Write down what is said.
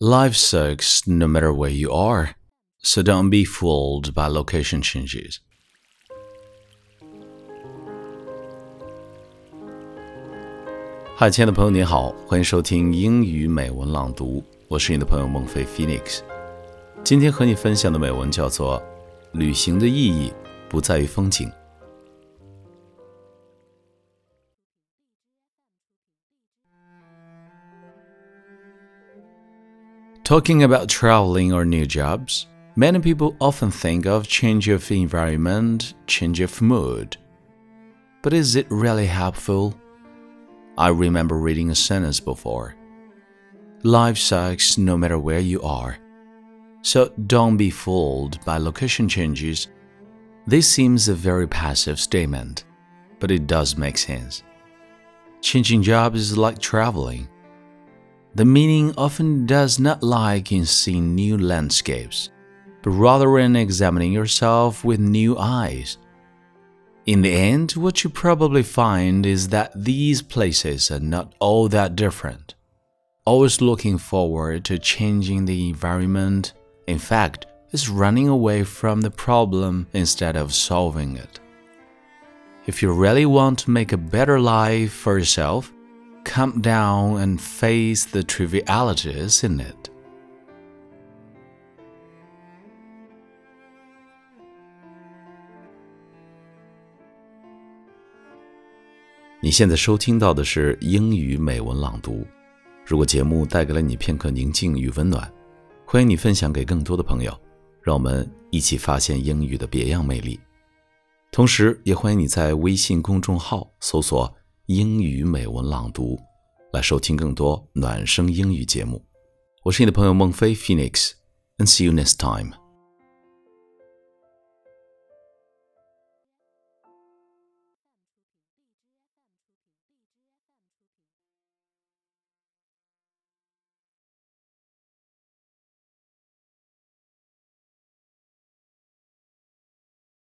Life sucks no matter where you are, so don't be fooled by location changes. 嗨，亲爱的朋友，你好，欢迎收听英语美文朗读，我是你的朋友孟非 Phoenix。今天和你分享的美文叫做《旅行的意义不在于风景》。Talking about traveling or new jobs, many people often think of change of environment, change of mood. But is it really helpful? I remember reading a sentence before. Life sucks no matter where you are. So don't be fooled by location changes. This seems a very passive statement, but it does make sense. Changing jobs is like traveling. The meaning often does not lie in seeing new landscapes, but rather in examining yourself with new eyes. In the end, what you probably find is that these places are not all that different. Always looking forward to changing the environment, in fact, is running away from the problem instead of solving it. If you really want to make a better life for yourself, come down and face the trivialities in it. 你现在收听到的是英语美文朗读。如果节目带给了你片刻宁静与温暖，欢迎你分享给更多的朋友，让我们一起发现英语的别样魅力。同时，也欢迎你在微信公众号搜索英语美文朗读，来收听更多暖声英语节目。我是你的朋友孟非 Phoenix，and see you next time。